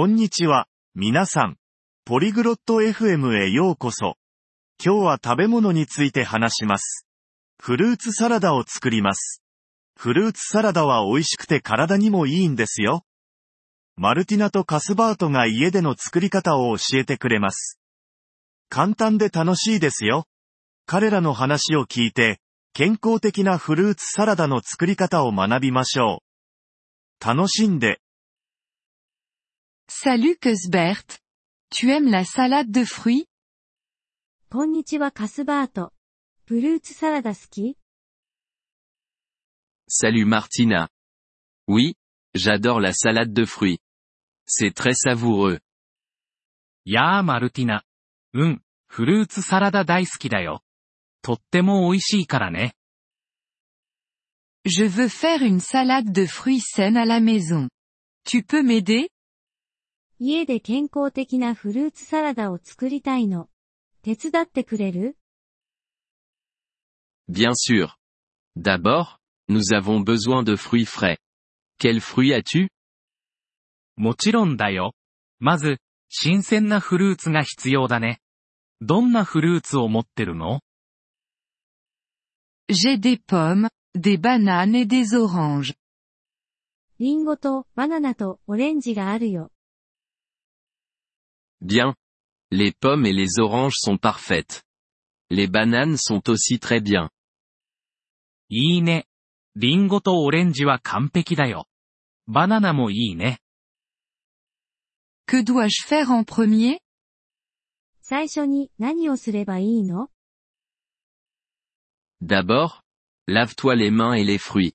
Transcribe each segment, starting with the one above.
こんにちは、皆さん。ポリグロット FM へようこそ。今日は食べ物について話します。フルーツサラダを作ります。フルーツサラダは美味しくて体にもいいんですよ。マルティナとカスバートが家での作り方を教えてくれます。簡単で楽しいですよ。彼らの話を聞いて、健康的なフルーツサラダの作り方を学びましょう。楽しんで、Salut Cusbert. Tu aimes la salade de fruits? Salut Martina. Oui, j'adore la salade de fruits. C'est très savoureux. Je veux faire une salade de fruits saine à la maison. Tu peux m'aider? 家で健康的なフルーツサラダを作りたいの。手伝ってくれる Bien sûr. D'abord, nous avons besoin de fruits frais. q u e l f r u i t as-tu? もちろんだよ。まず、新鮮なフルーツが必要だね。どんなフルーツを持ってるの J'ai des pommes, des bananes et des oranges. リンゴとバナナとオレンジがあるよ。Bien. Les pommes et les oranges sont parfaites. Les bananes sont aussi très bien. Que dois dois-je faire en premier? 最初に何をすればいいの D'abord, lave-toi les mains et les fruits.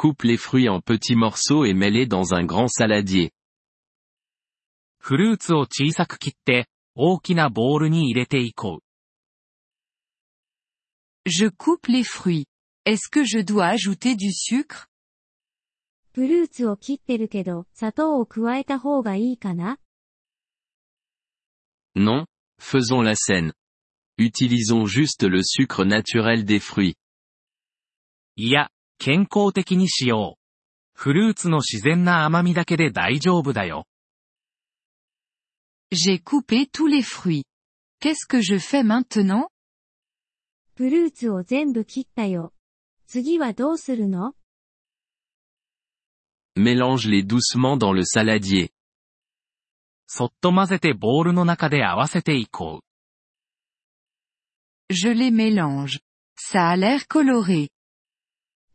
coupe les fruits en petits morceaux et mets-les dans un grand saladier. Je coupe les fruits. Est-ce que je dois ajouter du sucre? Non, faisons la scène. Utilisons juste le sucre naturel des fruits. 健康的にしよう。フルーツの自然な甘みだけで大丈夫だよ。J'ai coupé tous les fruits. Qu'est-ce que je fais maintenant? フルーツを全部切ったよ。次はどうするの Mélange-les doucement dans le saladier. そっと混ぜてボウルの中で合わせていこう。Je les mélange. Ça a l'air coloré.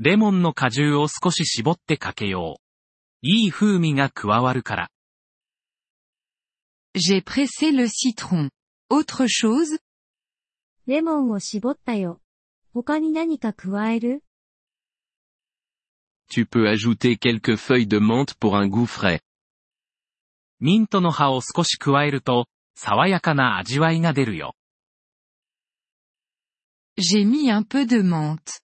レモンの果汁を少し絞ってかけよう。いい風味が加わるから。J'ai pressé le citron. Autre chose? レモンを絞ったよ。他に何か加える Tu peux ajouter quelques feuilles de menthe pour un goût frais. ミントの葉を少し加えると、爽やかな味わいが出るよ。J'ai mis un peu de menthe.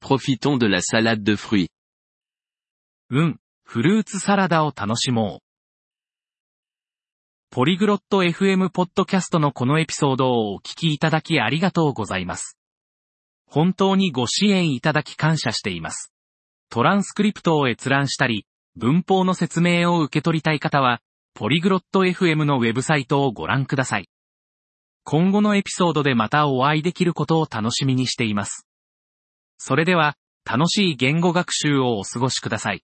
Profitons de la salade de fruits. うん、フルーツサラダを楽しもう。ポリグロット FM ポッドキャストのこのエピソードをお聞きいただきありがとうございます。本当にご支援いただき感謝しています。トランスクリプトを閲覧したり、文法の説明を受け取りたい方は、ポリグロット FM のウェブサイトをご覧ください。今後のエピソードでまたお会いできることを楽しみにしています。それでは、楽しい言語学習をお過ごしください。